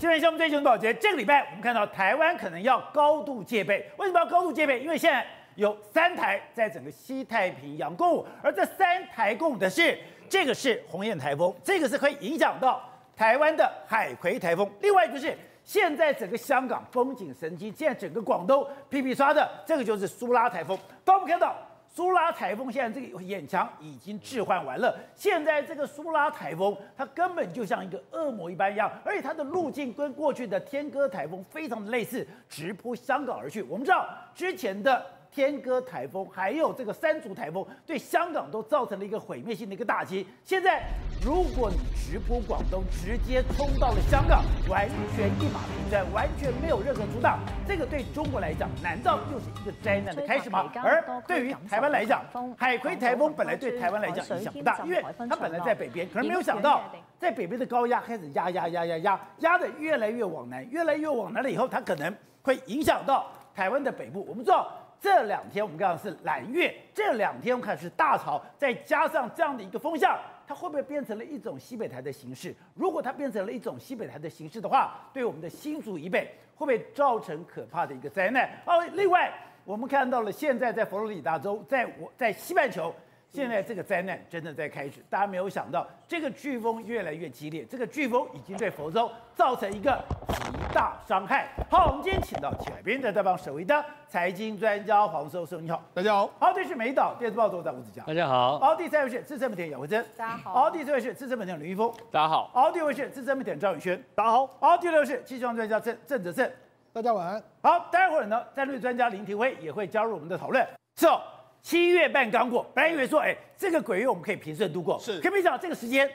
今天项目最新保洁，这个礼拜我们看到台湾可能要高度戒备。为什么要高度戒备？因为现在有三台在整个西太平洋共舞，而这三台共舞的是这个是鸿雁台风，这个是可以影响到台湾的海葵台风。另外就是现在整个香港风景神经，现在整个广东皮皮刷的这个就是苏拉台风。当我们看到。苏拉台风现在这个眼墙已经置换完了，现在这个苏拉台风它根本就像一个恶魔一般一样，而且它的路径跟过去的天鸽台风非常的类似，直扑香港而去。我们知道之前的。天鸽台风还有这个山竹台风，对香港都造成了一个毁灭性的一个打击。现在，如果你直扑广东，直接冲到了香港，完全一马平川，完全没有任何阻挡，这个对中国来讲，难道又是一个灾难的开始吗？而对于台湾来讲，海葵台风本来对台湾来讲影响不大，因为它本来在北边，可是没有想到，在北边的高压开始压压压压压，压得越来越往南，越来越往南了以后，它可能会影响到台湾的北部。我们知道。这两天我们看到是蓝月，这两天我们看是大潮，再加上这样的一个风向，它会不会变成了一种西北台的形式？如果它变成了一种西北台的形式的话，对我们的新竹以北会不会造成可怕的一个灾难？哦，另外我们看到了现在在佛罗里达州，在我在西半球。现在这个灾难真的在开始，大家没有想到，这个飓风越来越激烈，这个飓风已经对佛州造成一个极大伤害。好，我们今天请到前海边的代表首位的财经专家黄世聪，你好，大家好。好，这是美岛电视报总编吴子嘉，大家好。好，第三位是资深媒体杨慧珍，大家好。好，第四位是资深媒体林一峰，大家好。好，第五位是资深媒体赵宇轩，大家好。好，第六位是气象专家郑郑泽胜，大家晚安。好，待会儿呢，战略专家林廷辉也会加入我们的讨论。是哦。七月半刚过，本来以为说，哎，这个鬼月我们可以平顺度过，是，可没想到这个时间，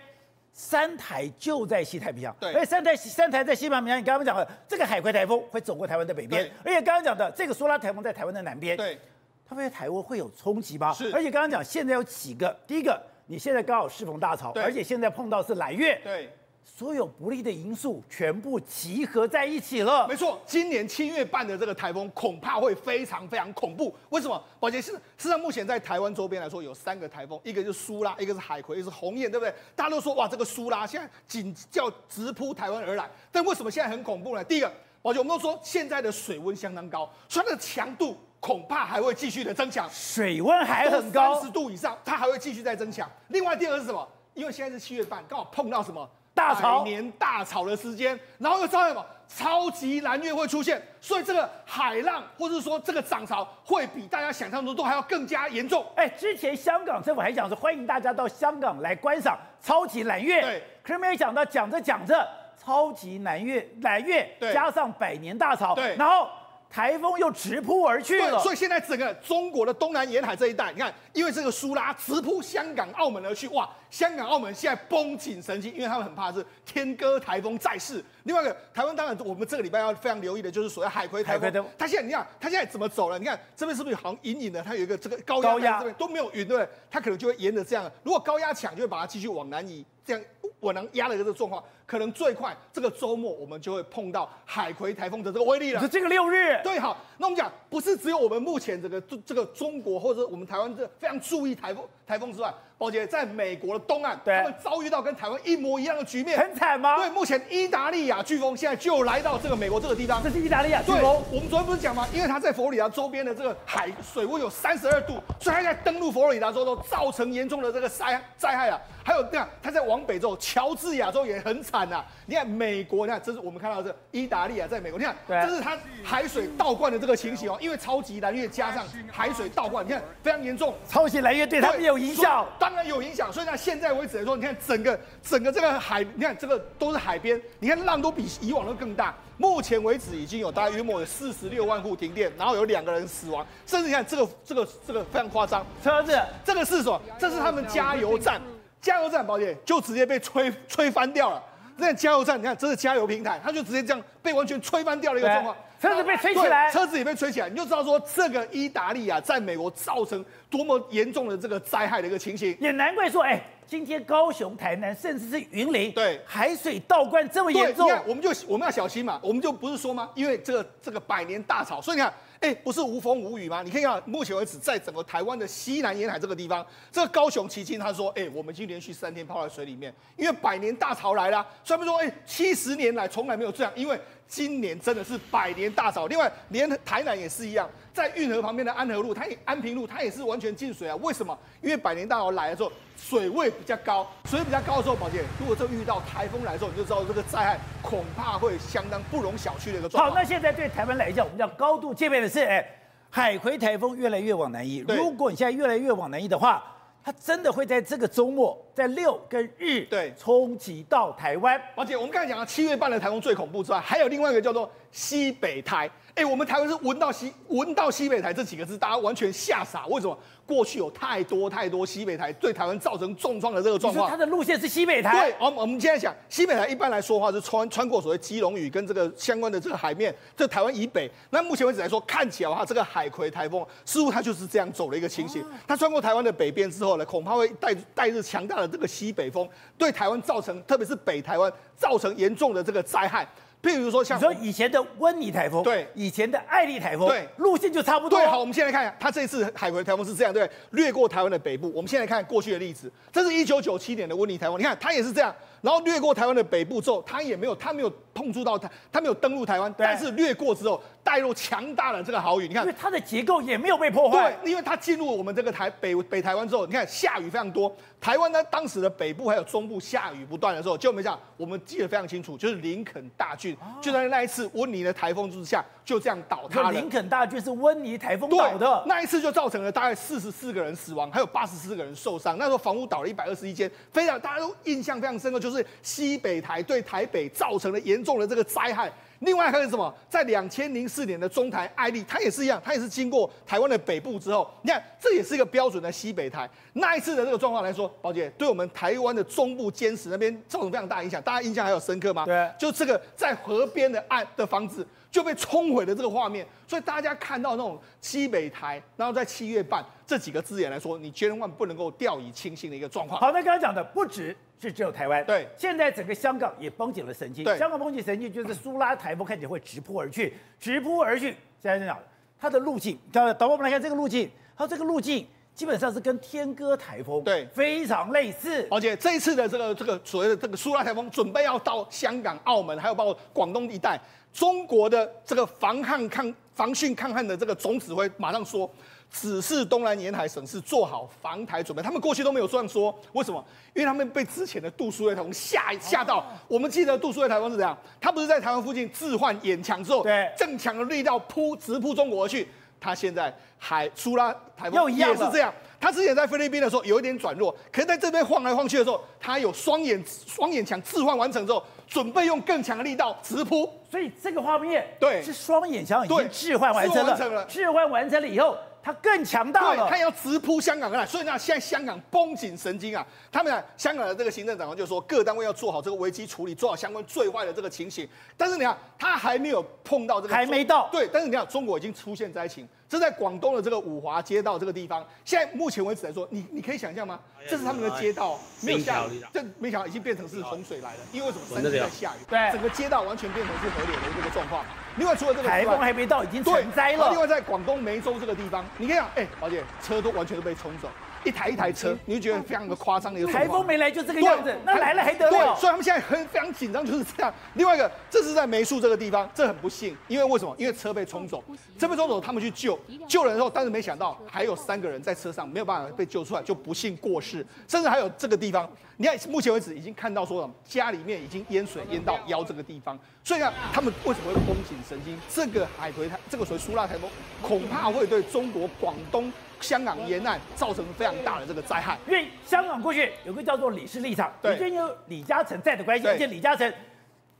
三台就在西太平洋，对，而且三台三台在西太平洋，你刚刚讲的这个海葵台风会走过台湾的北边，对。而且刚刚讲的这个苏拉台风在台湾的南边，对，它会在台湾会有冲击吗？是，而且刚刚讲现在有几个，第一个，你现在刚好适逢大潮，对，而且现在碰到是蓝月，对。所有不利的因素全部集合在一起了。没错，今年七月半的这个台风恐怕会非常非常恐怖。为什么？宝杰是事实上，目前在台湾周边来说，有三个台风，一个就是苏拉，一个是海葵，一个是鸿雁，对不对？大家都说哇，这个苏拉现在紧叫直扑台湾而来。但为什么现在很恐怖呢？第一个，宝杰，我们都说现在的水温相当高，所以它的强度恐怕还会继续的增强。水温还很高，三十度以上，它还会继续再增强。另外，第二个是什么？因为现在是七月半，刚好碰到什么？大潮，百年大潮的时间，然后又造成什么？超级蓝月会出现，所以这个海浪或者说这个涨潮会比大家想象中都还要更加严重。哎，之前香港政府还讲说欢迎大家到香港来观赏超级蓝月，对，可是没有想到讲着讲着，超级蓝月蓝月加上百年大潮，对，然后。台风又直扑而去了，所以现在整个中国的东南沿海这一带，你看，因为这个苏拉直扑香港、澳门而去，哇，香港、澳门现在绷紧神经，因为他们很怕是天鸽台风再世。另外一个，台湾当然我们这个礼拜要非常留意的就是所谓海葵台风，它现在你看，它现在怎么走了？你看这边是不是好像隐隐的？它有一个这个高压在这边都没有云，对不对？它可能就会沿着这样，如果高压强，就会把它继续往南移，这样。我能压的这个状况，可能最快这个周末我们就会碰到海葵台风的这个威力了。是这个六日？对，好，那我们讲不是只有我们目前这个这个中国或者我们台湾这非常注意台风台风之外，宝杰在美国的东岸，对他们遭遇到跟台湾一模一样的局面，很惨吗？对，目前意大利亚飓风现在就来到这个美国这个地方。这是意大利亚飓风。我们昨天不是讲吗？因为它在佛罗里达周边的这个海水温有三十二度，所以它在登陆佛罗里达州都造成严重的这个灾灾害啊。还有你看，它在往北之后，乔治亚州也很惨呐、啊。你看美国，你看这是我们看到的这意大利啊，在美国，你看这是它海水倒灌的这个情形哦。因为超级蓝月加上海水倒灌，你看非常严重。超级蓝月对他们有影响，当然有影响。所以呢，现在为止来说，你看整个整个这个海，你看这个都是海边，你看浪都比以往都更大。目前为止已经有大约约莫有四十六万户停电，然后有两个人死亡。甚至你看这个这个这个非常夸张，车子这个是什么？这是他们加油站。加油站，保险就直接被吹吹翻掉了。那加油站，你看这是加油平台，它就直接这样被完全吹翻掉了一个状况。车子被吹起来，车子也被吹起来，你就知道说这个意大利啊，在美国造成多么严重的这个灾害的一个情形。也难怪说，哎，今天高雄、台南，甚至是云林，对，海水倒灌这么严重，我们就我们要小心嘛，我们就不是说吗？因为这个这个百年大潮，所以你看。哎，不是无风无雨吗？你可以看，目前为止，在整个台湾的西南沿海这个地方，这个高雄旗津他说，哎，我们已经连续三天泡在水里面，因为百年大潮来了。所以他们说，哎，七十年来从来没有这样，因为今年真的是百年大潮。另外，连台南也是一样。在运河旁边的安和路，它也安平路，它也是完全进水啊！为什么？因为百年大潮来的时候，水位比较高，水位比较高的时候，宝姐，如果这遇到台风来的时候，你就知道这个灾害恐怕会相当不容小觑的一个状况。好，那现在对台湾来讲，我们要高度戒备的是，哎，海葵台风越来越往南移。如果你现在越来越往南移的话，它真的会在这个周末，在六跟日对冲击到台湾。而且，我们刚才讲了七月半的台风最恐怖之外，还有另外一个叫做西北台。哎，我们台湾是闻到西闻到西北台这几个字，大家完全吓傻。为什么？过去有太多太多西北台对台湾造成重创的这个状况。它的路线是西北台。对，我们我们现在讲西北台，一般来说的话是穿穿过所谓基隆屿跟这个相关的这个海面，这台湾以北。那目前为止来说，看起来的话，这个海葵台风似乎它就是这样走的一个情形。它穿过台湾的北边之后呢，恐怕会带带着强大的这个西北风，对台湾造成，特别是北台湾造成严重的这个灾害。譬如说，像你说以前的温尼台风，对，以前的艾丽台风，对，路线就差不多。对，好，我们现在看一下，它这次海葵台风是这样，对，掠过台湾的北部。我们现在看过去的例子，这是一九九七年的温尼台风，你看它也是这样，然后掠过台湾的北部之后，他也没有，他没有碰触到台，他没有登陆台湾，但是掠过之后带入强大的这个豪雨，你看，因为它的结构也没有被破坏，对，因为它进入我们这个台北北台湾之后，你看下雨非常多。台湾呢，当时的北部还有中部下雨不断的时候，就我们讲，我们记得非常清楚，就是林肯大郡，就在那一次温尼的台风之下，就这样倒塌了。林肯大郡是温尼台风倒的，那一次就造成了大概四十四个人死亡，还有八十四个人受伤。那时候房屋倒了一百二十一间，非常大家都印象非常深刻，就是西北台对台北造成了严重的这个灾害。另外还有什么？在两千零四年的中台艾利，它也是一样，它也是经过台湾的北部之后，你看这也是一个标准的西北台。那一次的这个状况来说，宝姐对我们台湾的中部坚持那边造成非常大影响。大家印象还有深刻吗？对，就这个在河边的岸的房子就被冲毁了这个画面。所以大家看到那种西北台，然后在七月半这几个字眼来说，你千万不能够掉以轻心的一个状况。好，那刚刚讲的不止。是只有台湾，对，现在整个香港也绷紧了神经。对，香港绷紧神经就是苏拉台风看起来会直扑而去，直扑而去。现在在讲它的路径，导导播我们来看这个路径，它这个路径基本上是跟天鸽台风对非常类似。而且这一次的这个这个所谓的这个苏拉台风准备要到香港、澳门，还有包括广东一带，中国的这个防旱抗防汛抗旱的这个总指挥马上说。指示东南沿海省市做好防台准备，他们过去都没有这样说，为什么？因为他们被之前的杜苏芮台风吓吓到。我们记得杜苏芮台风是怎样？他不是在台湾附近置换眼墙之后，对，正强的力道扑直扑中国而去。他现在还出拉台风也是这样。他之前在菲律宾的时候有一点转弱，可是在这边晃来晃去的时候，他有双眼双眼墙置换完成之后，准备用更强的力道直扑。所以这个画面对是双眼墙已经置换完成了，置换完成了以后。它更强大了，它要直扑香港来，所以呢，现在香港绷紧神经啊。他们呢，香港的这个行政长官就说，各单位要做好这个危机处理，做好相关最坏的这个情形。但是你看，他还没有碰到这个，还没到。对，但是你看，中国已经出现灾情。这在广东的这个五华街道这个地方，现在目前为止来说，你你可以想象吗？这是他们的街道，没有下雨，这没想到已经变成是洪水来了，因为为什么？山区在下雨，对，整个街道完全变成是河流的这个状况。另外，除了这个台风还没到，已经成灾了。另外，在广东梅州这个地方，你看，哎，宝姐，车都完全都被冲走。一台一台车，你就觉得非常的夸张的一个。台风没来就这个样子，那来了还得了？对，所以他们现在很非常紧张，就是这样。另外一个，这是在梅树这个地方，这很不幸，因为为什么？因为车被冲走，车被冲走，他们去救救人的时候，但是没想到还有三个人在车上没有办法被救出来，就不幸过世。甚至还有这个地方，你看目前为止已经看到说了，家里面已经淹水淹到腰这个地方。所以呢，他们为什么会绷紧神经？这个海葵台，这个所谓苏拉台风，恐怕会对中国广东。香港沿岸造成非常大的这个灾害，因为香港过去有个叫做李氏立场，对，因为有李嘉诚在的关系，而且李嘉诚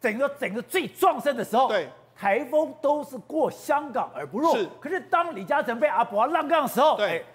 整个整个最壮盛的时候，对，台风都是过香港而不入。是，可是当李嘉诚被阿伯浪杠的时候，对，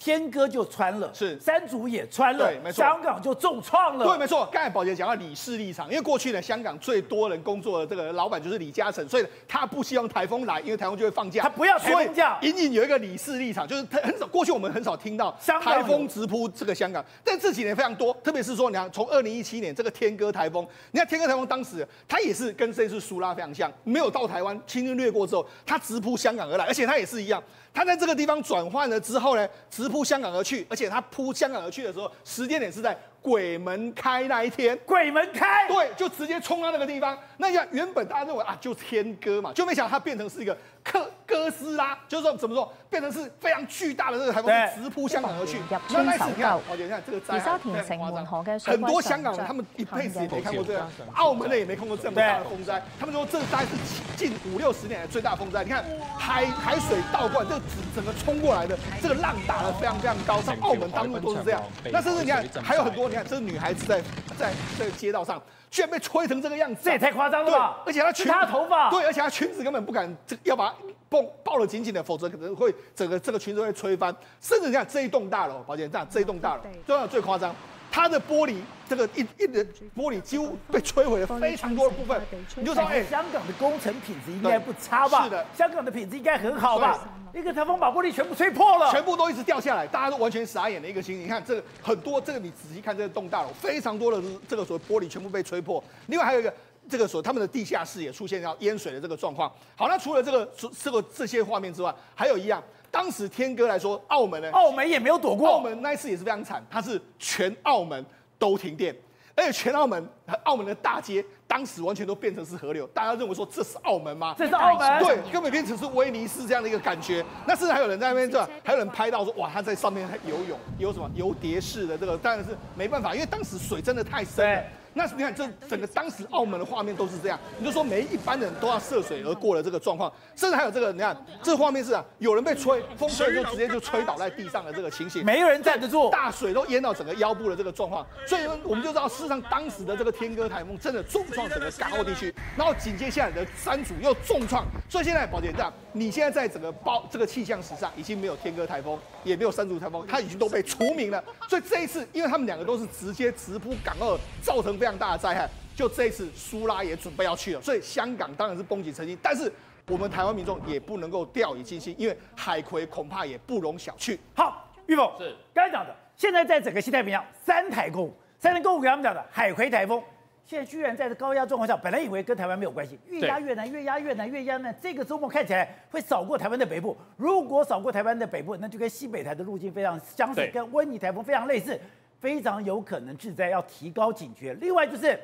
天哥就穿了，是山竹也穿了，对，没错，香港就重创了。对，没错。刚才宝杰讲到李氏立场，因为过去呢，香港最多人工作的这个老板就是李嘉诚，所以他不希望台风来，因为台风就会放假，他不要台风假。隐隐有一个李氏立场，就是他很少过去我们很少听到台风直扑这个香港，但这几年非常多，特别是说你看从二零一七年这个天鸽台风，你看天鸽台风当时他也是跟这次苏拉非常像，没有到台湾，轻轻掠过之后，他直扑香港而来，而且他也是一样。他在这个地方转换了之后呢，直扑香港而去，而且他扑香港而去的时候，时间点是在鬼门开那一天。鬼门开，对，就直接冲到那个地方。那样原本大家认为啊，就天鸽嘛，就没想到它变成是一个克哥斯拉，就是说怎么说，变成是非常巨大的这个台风，直扑香港而去。那那次你看，我觉得你看这个灾害非常夸张，很多香港人他们一辈子也没看过这样，澳门的也没看过这么大的风灾。他们说这大概是近五六十年来最大的风灾。你看海海水倒灌，这个整个冲过来的这个浪打得非常非常高，像澳门当路都是这样。那甚至你看还有很多，你看这个女孩子在在在街道上。居然被吹成这个样子，这也太夸张了吧！而且她裙子，他的头发，对，而且她裙子根本不敢，这要把它抱抱得紧紧的，否则可能会整个这个裙子会吹翻。甚至你看这一栋大楼，抱歉，这样这一栋大楼，最最夸张，它的玻璃这个一一的玻璃几乎被摧毁了非常多的部分。你就说，哎，香港的工程品质应该不差吧？是的，香港的品质应该很好吧？一个台风把玻璃全部吹破了，全部都一直掉下来，大家都完全傻眼的一个情形。你看这个很多，这个你仔细看这个栋大楼，非常多的这个所谓玻璃全部被吹破。另外还有一个，这个所他们的地下室也出现要淹水的这个状况。好，那除了这个这个这些画面之外，还有一样，当时天哥来说，澳门呢，澳门也没有躲过，澳门那一次也是非常惨，它是全澳门都停电。而且全澳门，澳门的大街当时完全都变成是河流，大家认为说这是澳门吗？这是澳门，对，根本变成是威尼斯这样的一个感觉。那甚至还有人在那边，转还有人拍到说，哇，他在上面游泳，游什么游蝶式的这个，当然是没办法，因为当时水真的太深了。那你看，这整个当时澳门的画面都是这样，你就说每一般人都要涉水而过的这个状况，甚至还有这个，你看这个画面是啊，有人被吹，风吹就直接就吹倒在地上的这个情形，没有人站得住，大水都淹到整个腰部的这个状况，所以我们就知道，事实上当时的这个天鸽台风真的重创整个港澳地区，然后紧接下来的山竹又重创，所以现在宝杰这样，你现在在整个包这个气象史上已经没有天鸽台风，也没有山竹台风，它已经都被除名了。所以这一次，因为他们两个都是直接直扑港澳，造成非常大的灾害，就这一次苏拉也准备要去了，所以香港当然是绷紧神经，但是我们台湾民众也不能够掉以轻心，因为海葵恐怕也不容小觑。好，玉凤是刚才讲的，现在在整个西太平洋三台共舞，三台共舞给他们讲的海葵台风，现在居然在这高压状况下，本来以为跟台湾没有关系，越压越南，越压越南，越压呢，这个周末看起来会扫过台湾的北部。如果扫过台湾的北部，那就跟西北台的路径非常相似，跟温妮台风非常类似。非常有可能是在，要提高警觉。另外就是，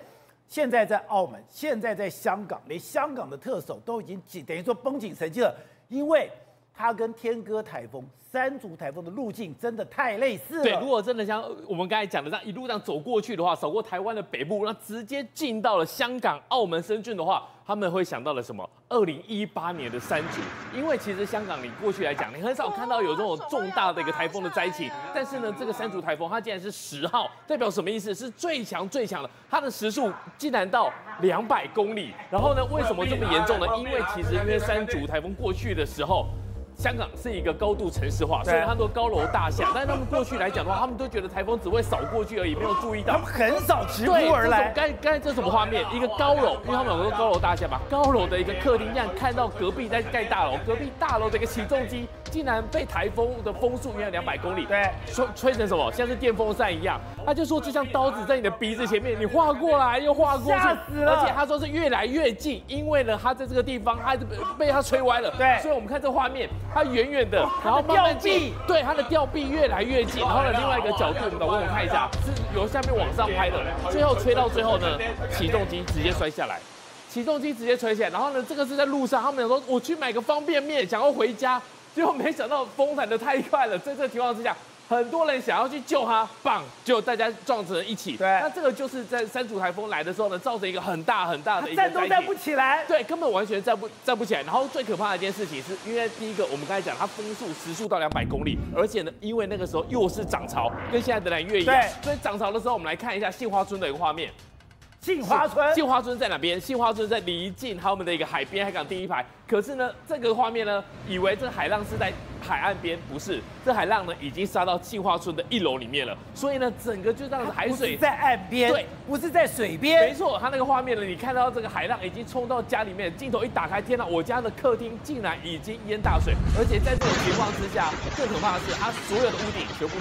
现在在澳门，现在在香港，连香港的特首都已经紧，等于说绷紧神经了，因为它跟天鸽台风、山竹台风的路径真的太类似了。对，如果真的像我们刚才讲的这样一路这样走过去的话，扫过台湾的北部，那直接进到了香港、澳门、深圳的话。他们会想到了什么？二零一八年的山竹，因为其实香港你过去来讲，你很少看到有这种重大的一个台风的灾情。但是呢，这个山竹台风它竟然是十号，代表什么意思？是最强最强的，它的时速竟然到两百公里。然后呢，为什么这么严重呢？因为其实因为山竹台风过去的时候。香港是一个高度城市化，所以很多高楼大厦。但是他们过去来讲的话，他们都觉得台风只会扫过去而已，没有注意到。他们很少直扑而来。刚刚才这什么画面？一个高楼，因为他们有很多高楼大厦嘛，高楼的一个客厅，这样看到隔壁在盖大楼，隔壁大楼的一个起重机竟然被台风的风速，约两百公里，对，吹吹成什么？像是电风扇一样。他就说，就像刀子在你的鼻子前面，你划过来又划过去，吓死了。而且他说是越来越近，因为呢，他在这个地方，他被被他吹歪了。对，所以我们看这画面，他远远的。然后慢慢近，对，他的吊臂越来越近，然后呢，另外一个角度，我们看一下，是由下面往上拍的，最后吹到最后呢，起重机直接摔下来，起重机直接吹起来，然后呢，这个是在路上，他们想说我去买个方便面，想要回家，结果没想到风弹的太快了，在这个情况之下。很多人想要去救他，棒，就大家撞成一起。对，那这个就是在三组台风来的时候呢，造成一个很大很大的一个。站都站不起来。对，根本完全站不站不起来。然后最可怕的一件事情是，因为第一个我们刚才讲，它风速时速到两百公里，而且呢，因为那个时候又是涨潮，跟现在的南越一样。对。所以涨潮的时候，我们来看一下杏花村的一个画面。杏花村，杏花村在哪边？杏花村在离近他们的一个海边海港第一排。可是呢，这个画面呢，以为这海浪是在海岸边，不是，这海浪呢已经杀到庆化村的一楼里面了，所以呢，整个就这样子海水在岸边，对，不是在水边，没错，他那个画面呢，你看到这个海浪已经冲到家里面，镜头一打开，天哪，我家的客厅竟然已经淹大水，而且在这种情况之下，更可怕的是，它所有的屋顶全部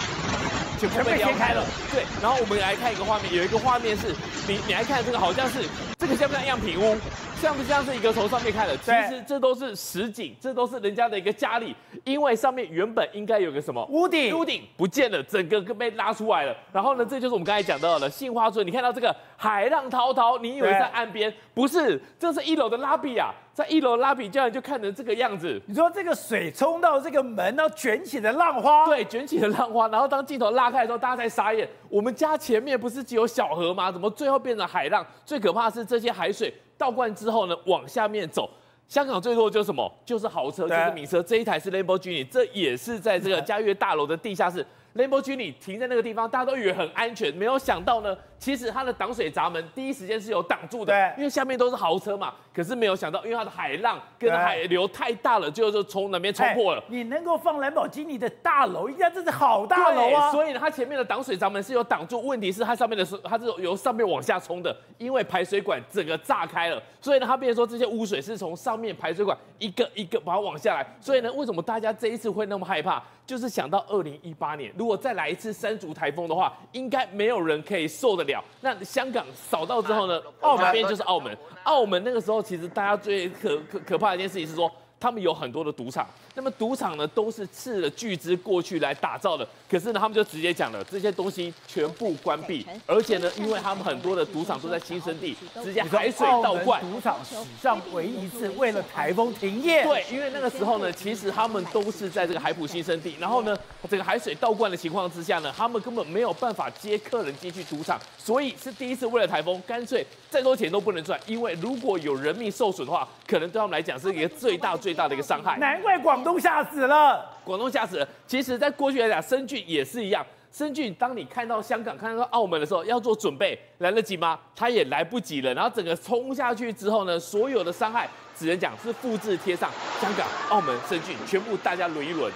全部被掀开了，对，然后我们来看一个画面，有一个画面是你你来看这个好像是这个像不像样品屋？像不像是一个从上面看的？其实这都是实景，这都是人家的一个家里，因为上面原本应该有个什么屋顶，屋顶不见了，整个被拉出来了。然后呢，这就是我们刚才讲到的杏花村。你看到这个海浪滔滔，你以为在岸边？不是，这是一楼的拉比啊，在一楼拉比竟然就看成这个样子。你说这个水冲到这个门，然后卷起了浪花，对，卷起了浪花。然后当镜头拉开的时候，大家才傻眼。我们家前面不是只有小河吗？怎么最后变成海浪？最可怕的是这些海水。倒灌之后呢，往下面走。香港最多的就是什么？就是豪车，就是名车。这一台是 Lamborghini，这也是在这个嘉悦大楼的地下室。Lamborghini 停在那个地方，大家都以为很安全，没有想到呢，其实它的挡水闸门第一时间是有挡住的，对，因为下面都是豪车嘛。可是没有想到，因为它的海浪跟海流太大了，就就从那边冲破了。你能够放兰博基尼的大楼，应该这是好大楼啊。所以呢，它前面的挡水闸门是有挡住，问题是它上面的是它是由上面往下冲的，因为排水管整个炸开了，所以呢，它变成说这些污水是从上面排水管一个一个把它往下来。所以呢，为什么大家这一次会那么害怕？就是想到二零一八年，如果再来一次山竹台风的话，应该没有人可以受得了。那香港扫到之后呢，澳门边就是澳门，澳门那个时候其实大家最可可可怕的一件事情是说。他们有很多的赌场，那么赌场呢都是斥了巨资过去来打造的，可是呢他们就直接讲了，这些东西全部关闭，而且呢，因为他们很多的赌场都在新生地，直接海水倒灌。赌场史上唯一一次为了台风停业。对，因为那个时候呢，其实他们都是在这个海埔新生地，然后呢，这个海水倒灌的情况之下呢，他们根本没有办法接客人进去赌场，所以是第一次为了台风，干脆再多钱都不能赚，因为如果有人命受损的话，可能对他们来讲是一个最大最。大的一个伤害，难怪广东吓死了。广东吓死了。其实，在过去来讲，深圳也是一样。深圳，当你看到香港、看到澳门的时候，要做准备，来得及吗？他也来不及了。然后整个冲下去之后呢，所有的伤害只能讲是复制贴上。香港、澳门、深圳，全部大家轮一轮。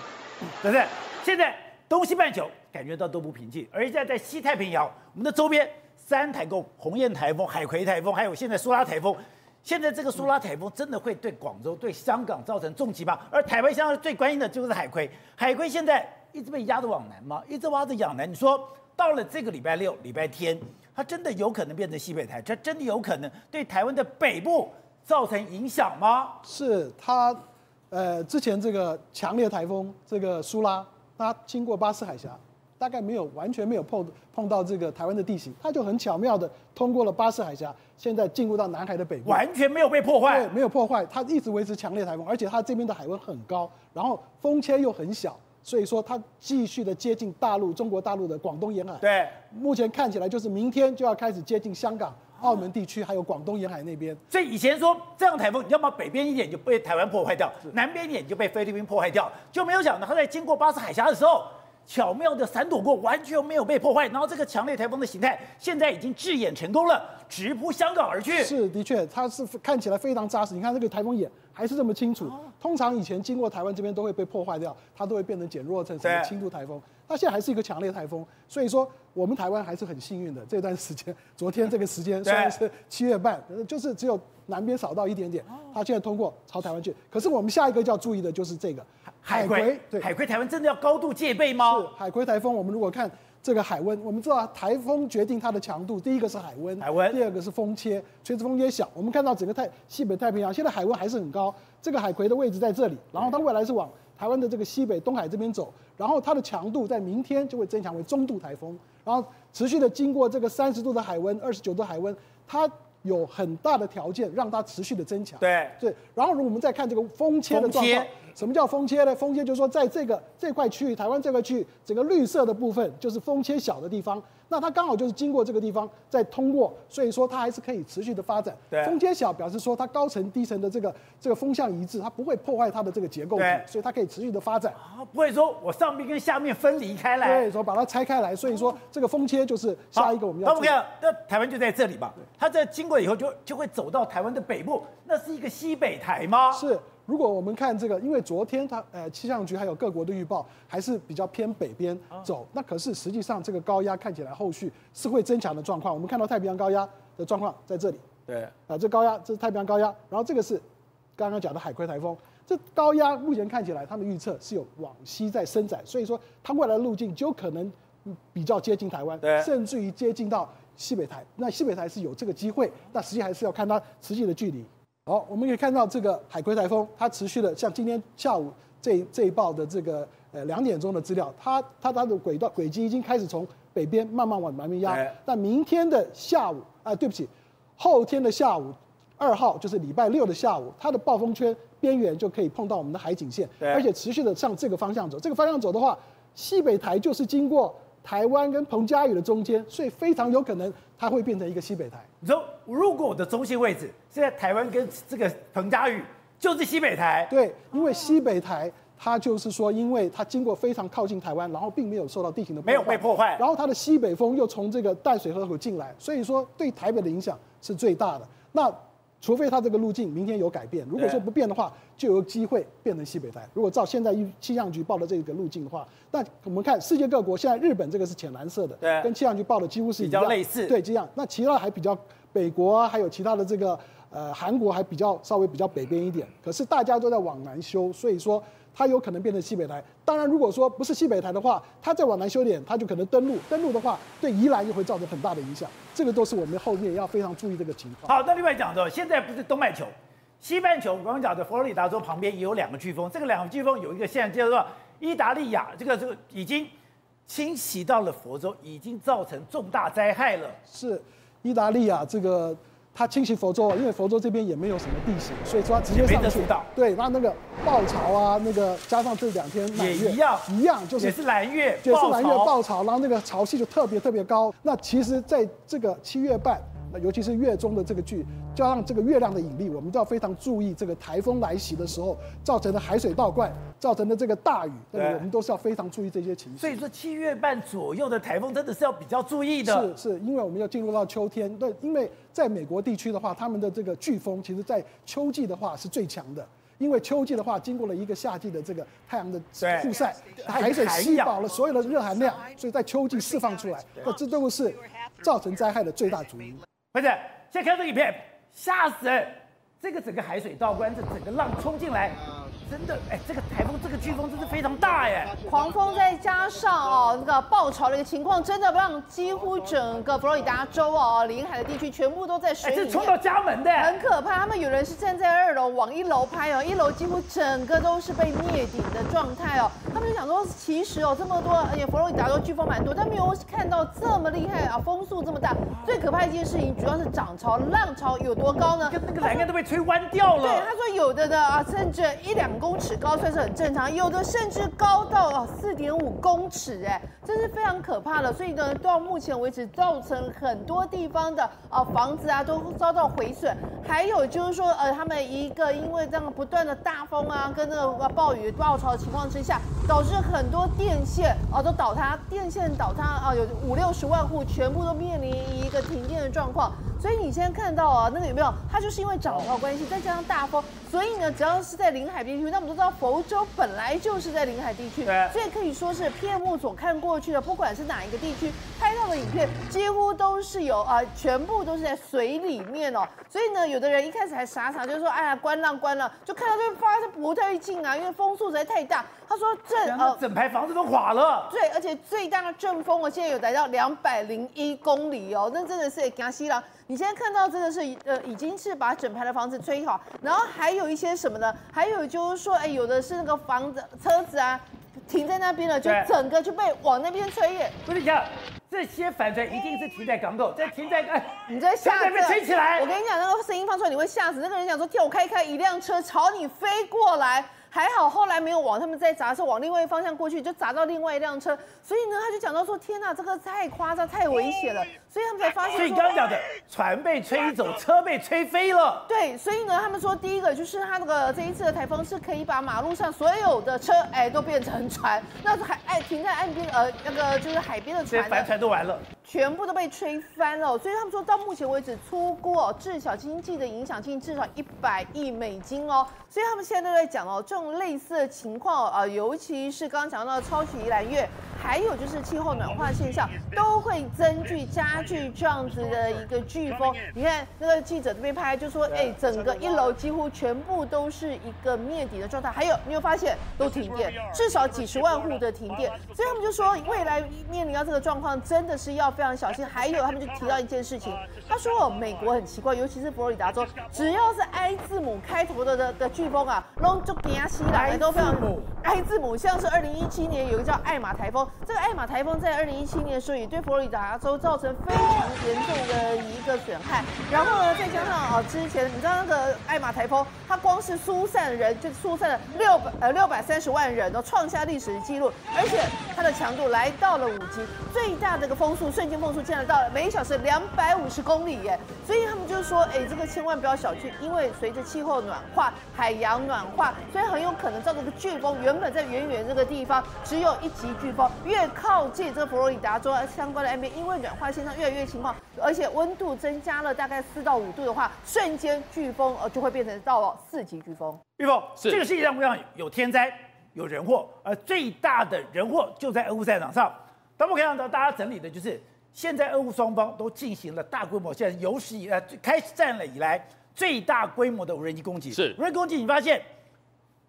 可是现在东西半球感觉到都不平静，而现在在西太平洋，我们的周边三台风：鸿雁台风、海葵台风，还有现在苏拉台风。现在这个苏拉台风真的会对广州、对香港造成重击吗？而台湾现在最关心的就是海葵，海葵现在一直被压着往南吗？一直挖着往南。你说到了这个礼拜六、礼拜天，它真的有可能变成西北台？它真的有可能对台湾的北部造成影响吗？是它，呃，之前这个强烈台风这个苏拉，它经过巴士海峡。大概没有完全没有碰碰到这个台湾的地形，它就很巧妙的通过了巴士海峡，现在进入到南海的北部，完全没有被破坏。对，没有破坏，它一直维持强烈台风，而且它这边的海温很高，然后风切又很小，所以说它继续的接近大陆，中国大陆的广东沿海。对，目前看起来就是明天就要开始接近香港、澳门地区，还有广东沿海那边。所以以前说这样台风，你要么北边一点就被台湾破坏掉，南边一点就被菲律宾破坏掉，就没有想到它在经过巴士海峡的时候。巧妙的闪躲过，完全没有被破坏。然后这个强烈台风的形态现在已经制演成功了，直扑香港而去。是，的确，它是看起来非常扎实。你看这个台风眼还是这么清楚。通常以前经过台湾这边都会被破坏掉，它都会变成减弱成什么轻度台风。它现在还是一个强烈台风，所以说我们台湾还是很幸运的。这段时间，昨天这个时间虽然是七月半，就是只有南边扫到一点点，它现在通过朝台湾去。可是我们下一个要注意的就是这个。海葵，对，海葵台湾真的要高度戒备吗？是海葵台风，我们如果看这个海温，我们知道台风决定它的强度，第一个是海温，海温，第二个是风切，垂直风切小。我们看到整个太西北太平洋现在海温还是很高，这个海葵的位置在这里，然后它未来是往台湾的这个西北东海这边走，然后它的强度在明天就会增强为中度台风，然后持续的经过这个三十度的海温，二十九度海温，它有很大的条件让它持续的增强。对对，然后如果我们再看这个风切的状况。什么叫风切呢？风切就是说，在这个这块区域，台湾这块区域，整个绿色的部分就是风切小的地方。那它刚好就是经过这个地方再通过，所以说它还是可以持续的发展。对，风切小表示说它高层低层的这个这个风向一致，它不会破坏它的这个结构体，所以它可以持续的发展。啊，不会说我上面跟下面分离开来。对，说把它拆开来，所以说这个风切就是下一个我们要。那我们看，那台湾就在这里吧？它在经过以后就就会走到台湾的北部，那是一个西北台吗？是。如果我们看这个，因为昨天它呃气象局还有各国的预报还是比较偏北边走，那可是实际上这个高压看起来后续是会增强的状况。我们看到太平洋高压的状况在这里，对，啊，这高压这是太平洋高压，然后这个是刚刚讲的海葵台风。这高压目前看起来，他们预测是有往西在伸展，所以说它未来的路径就可能比较接近台湾，甚至于接近到西北台。那西北台是有这个机会，但实际还是要看它实际的距离。好，我们可以看到这个海葵台风，它持续的像今天下午这这一报的这个呃两点钟的资料，它它它的轨道轨迹已经开始从北边慢慢往南边压。但明天的下午啊，对不起，后天的下午二号就是礼拜六的下午，它的暴风圈。边缘就可以碰到我们的海景线，而且持续的向这个方向走。这个方向走的话，西北台就是经过台湾跟彭佳屿的中间，所以非常有可能它会变成一个西北台。你说，如果我的中心位置是在台湾跟这个彭佳屿就是西北台？对，因为西北台它就是说，因为它经过非常靠近台湾，然后并没有受到地形的破坏，没有被破坏，然后它的西北风又从这个淡水河口进来，所以说对台北的影响是最大的。那除非它这个路径明天有改变，如果说不变的话，就有机会变成西北台。如果照现在气象局报的这个路径的话，那我们看世界各国，现在日本这个是浅蓝色的，对，跟气象局报的几乎是比较类似，对，这样。那其他还比较北国啊，还有其他的这个呃韩国还比较稍微比较北边一点，可是大家都在往南修，所以说。它有可能变成西北台，当然，如果说不是西北台的话，它再往南修点，它就可能登陆。登陆的话，对宜兰又会造成很大的影响。这个都是我们后面要非常注意这个情况。好，那另外讲的，现在不是东半球，西半球，我刚刚讲的佛罗里达州旁边也有两个飓风，这个两个飓风有一个现在叫做伊达利亚，这个这个已经侵袭到了佛州，已经造成重大灾害了。是，伊达利亚这个。它侵袭佛州，因为佛州这边也没有什么地形，所以说它直接上去。对，它那个暴潮啊，那个加上这两天满月也一样，一样就是也是蓝月，也是蓝月暴潮，然后那个潮汐就特别特别高。那其实在这个七月半。那尤其是月中的这个距，加上这个月亮的引力，我们都要非常注意这个台风来袭的时候造成的海水倒灌，造成的这个大雨，对，我们都是要非常注意这些情绪。所以说七月半左右的台风真的是要比较注意的。是是，因为我们要进入到秋天，对，因为在美国地区的话，他们的这个飓风其实在秋季的话是最强的，因为秋季的话经过了一个夏季的这个太阳的曝晒，海水吸饱了所有的热含量，所以在秋季释放出来，那这都是造成灾害的最大主因。不是，现在看这一片，吓死人！这个整个海水倒灌，这整个浪冲进来。真的，哎，这个台，这个飓风真是非常大耶！狂风再加上哦，那个暴潮的一个情况，真的让几乎整个佛罗里达州哦，临海的地区全部都在水里面。这冲到家门的，很可怕。他们有人是站在二楼往一楼拍哦，一楼几乎整个都是被灭顶的状态哦。他们就想说，其实哦，这么多，而且佛罗里达州飓风蛮多，但没有看到这么厉害啊，风速这么大。最可怕一件事情，主要是涨潮、浪潮有多高呢？跟那个栏杆都被吹弯掉了。对，他说有的的啊，甚至一两。公尺高算是很正有的甚至高到四点五公尺，哎，这是非常可怕的。所以呢，到目前为止，造成很多地方的啊房子啊都遭到毁损。还有就是说，呃，他们一个因为这样不断的大风啊，跟那个暴雨暴潮的情况之下，导致很多电线啊都倒塌，电线倒塌啊，有五六十万户全部都面临一个停电的状况。所以你现在看到啊，那个有没有？它就是因为涨潮关系，再加上大风，所以呢，只要是在临海地区，那我们都知道佛州本来就是在临海地区，所以可以说是片目所看过去的，不管是哪一个地区拍到的影片，几乎都是有啊，全部都是在水里面哦。所以呢，有的人一开始还傻傻就说，哎呀，关浪关浪，就看到这发现不对劲啊，因为风速实在太大。他说震呃，整排房子都垮了。对，而且最大的阵风我，现在有来到两百零一公里哦，那真的是惊死了。你现在看到真的是呃，已经是把整排的房子吹垮，然后还有一些什么呢？还有就是说，哎，有的是那个房子、车子啊，停在那边了，就整个就被往那边吹耶。不是讲这些反船一定是停在港口，在停在哎，你在下面吹起来。我跟你讲，那个声音放出来你会吓死。那个人讲说，替我开开一辆车朝你飞过来。还好后来没有往他们在砸，是往另外一方向过去，就砸到另外一辆车。所以呢，他就讲到说：“天哪，这个太夸张，太危险了。”所以他们才发现。所以刚刚讲的船被吹走，车被吹飞了。对，所以呢，他们说第一个就是他那个这一次的台风是可以把马路上所有的车哎都变成船，那海哎停在岸边呃那个就是海边的船，这些帆船都完了。全部都被吹翻了。所以他们说到目前为止，出估哦，滞销经济的影响性至少一百亿美金哦。所以他们现在都在讲哦，这种类似的情况啊，尤其是刚刚讲到的超级宜兰月，还有就是气候暖化现象，都会增剧加剧这样子的一个飓风。你看那个记者这边拍，就说哎，整个一楼几乎全部都是一个灭顶的状态。还有你有发现都停电，至少几十万户的停电。所以他们就说，未来面临到这个状况，真的是要非常小心。还有他们就提到一件事情，他说哦，美国很奇怪，尤其是佛罗里达州，只要是 I 字母开头的的的飓风啊，龙就给它吸来，都非常 I 字母，像是二零一七年有一个叫艾玛台风，这个艾玛台风在二零一七年的时候也对佛罗里达州造成非常严重的一个损害。然后呢，再加上啊，之前你知道那个艾玛台风，它光是疏散人就疏散了六百呃六百三十万人，都创下历史的记录，而且它的强度来到了五级，最大的一个风速瞬间风速竟然到了每小时两百五十公里耶！所以他们就说，哎，这个千万不要小觑，因为随着气候暖化、海洋暖化，所以很有可能造成个飓风。原本在远远这个地方只有一级飓风，越靠近这个佛罗里达州相关的岸边，因为暖化现象越来越情况，而且温度增加了大概四到五度的话，瞬间飓风呃就会变成到了四级飓风。玉凤，这个世界上不一样，有天灾，有人祸，而最大的人祸就在俄乌战场上。当我们看到大家整理的就是，现在俄乌双方都进行了大规模，现在有史以来开始战了以来最大规模的无人机攻击。是无人机攻击，你发现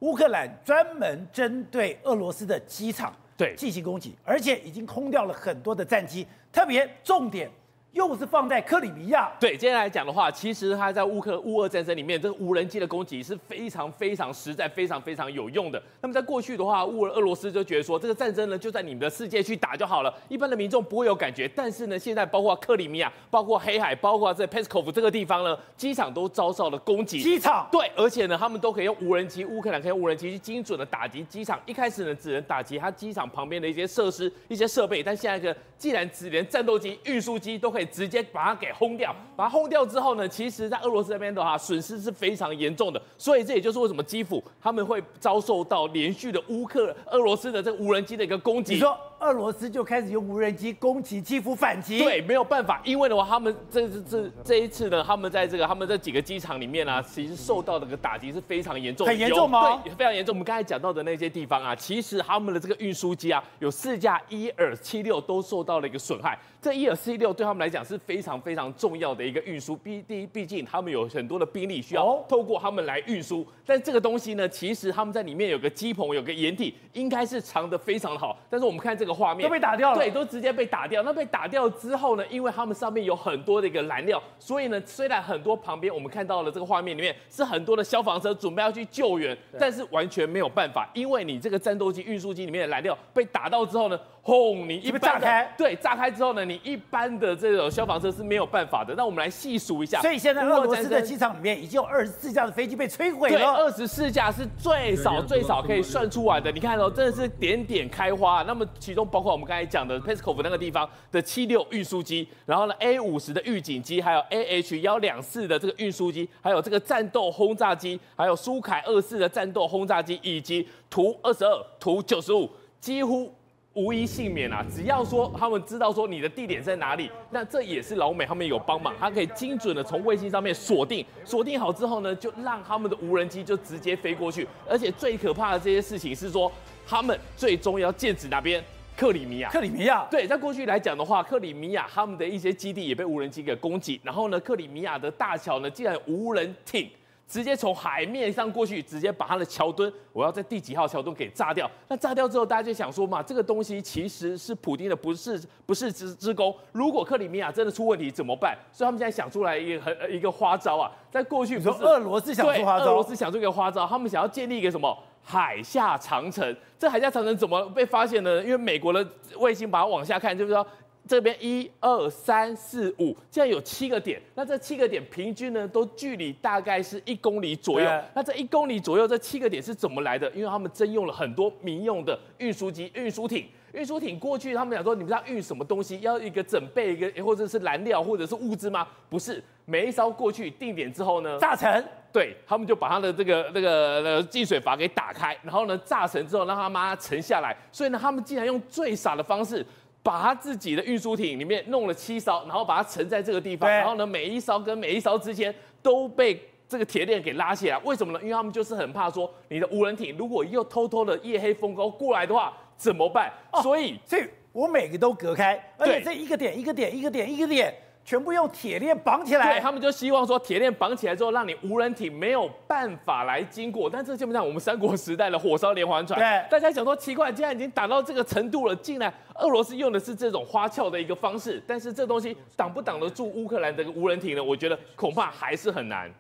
乌克兰专门针对俄罗斯的机场对进行攻击，而且已经空掉了很多的战机，特别重点。又是放在克里米亚。对，接下来讲的话，其实它在乌克乌俄战争里面，这个无人机的攻击是非常非常实在、非常非常有用的。那么在过去的话，乌俄俄罗斯就觉得说，这个战争呢就在你们的世界去打就好了，一般的民众不会有感觉。但是呢，现在包括克里米亚、包括黑海、包括在 Peskov 这个地方呢，机场都遭受了攻击。机场对，而且呢，他们都可以用无人机，乌克兰可以用无人机去精准的打击机场。一开始呢，只能打击它机场旁边的一些设施、一些设备，但现在一个既然只连战斗机、运输机都可以直接把它给轰掉，把它轰掉之后呢，其实，在俄罗斯那边的话，损失是非常严重的。所以这也就是为什么基辅他们会遭受到连续的乌克俄罗斯的这个无人机的一个攻击。你说俄罗斯就开始用无人机攻击基辅反击？对，没有办法，因为的话，他们这这这这一次呢，他们在这个他们这几个机场里面啊，其实受到的个打击是非常严重，很严重吗？对，非常严重。我们刚才讲到的那些地方啊，其实他们的这个运输机啊，有四架伊尔七六都受到了一个损害。这伊尔 C 六对他们来讲是非常非常重要的一个运输，毕第一，毕竟他们有很多的兵力需要透过他们来运输。但这个东西呢，其实他们在里面有个机棚，有个掩体，应该是藏的非常的好。但是我们看这个画面都被打掉了，对，都直接被打掉。那被打掉之后呢，因为他们上面有很多的一个燃料，所以呢，虽然很多旁边我们看到了这个画面里面是很多的消防车准备要去救援，但是完全没有办法，因为你这个战斗机、运输机里面的燃料被打到之后呢。轰！你一般炸开，对，炸开之后呢，你一般的这种消防车是没有办法的。那我们来细数一下。所以现在俄罗斯的机场里面已经有二十四架的飞机被摧毁了。对，二十四架是最少最少可以算出来的。你看哦，真的是点点开花。那么其中包括我们刚才讲的 Peskov 那个地方的七六运输机，然后呢 A 五十的预警机，还有 AH 幺两四的这个运输机，还有这个战斗轰炸机，还有苏凯二四的战斗轰炸机，以及图二十二、图九十五，几乎。无一幸免啊！只要说他们知道说你的地点在哪里，那这也是老美他们有帮忙，他可以精准的从卫星上面锁定，锁定好之后呢，就让他们的无人机就直接飞过去。而且最可怕的这些事情是说，他们最终要剑指哪边？克里米亚。克里米亚。对，在过去来讲的话，克里米亚他们的一些基地也被无人机给攻击。然后呢，克里米亚的大桥呢，竟然无人艇。直接从海面上过去，直接把他的桥墩，我要在第几号桥墩给炸掉。那炸掉之后，大家就想说嘛，这个东西其实是普丁的不是不是之之功。如果克里米亚真的出问题怎么办？所以他们现在想出来一个很一个花招啊，在过去不是，你说俄罗斯想出花招，俄罗斯想出一个花招，他们想要建立一个什么海下长城？这海下长城怎么被发现呢？因为美国的卫星把它往下看，就是说。这边一二三四五，这样有七个点。那这七个点平均呢，都距离大概是一公里左右。那这一公里左右，这七个点是怎么来的？因为他们征用了很多民用的运输机、运输艇。运输艇过去，他们想说，你们要运什么东西？要一个整备一个，或者是燃料，或者是物资吗？不是，每一艘过去定点之后呢，炸沉。对，他们就把他的这个那个呃进水阀给打开，然后呢炸沉之后，让他妈沉下来。所以呢，他们竟然用最傻的方式。把他自己的运输艇里面弄了七艘，然后把它沉在这个地方，然后呢，每一艘跟每一艘之间都被这个铁链给拉起来。为什么呢？因为他们就是很怕说，你的无人艇如果又偷偷的夜黑风高过来的话，怎么办？哦、所以，所以我每个都隔开，而且这一个点一个点一个点一个点。全部用铁链绑起来，对，他们就希望说铁链绑起来之后，让你无人艇没有办法来经过。但这基本上我们三国时代的火烧连环船，对，大家想说奇怪，既然已经打到这个程度了，竟然俄罗斯用的是这种花俏的一个方式，但是这东西挡不挡得住乌克兰的无人艇呢？我觉得恐怕还是很难。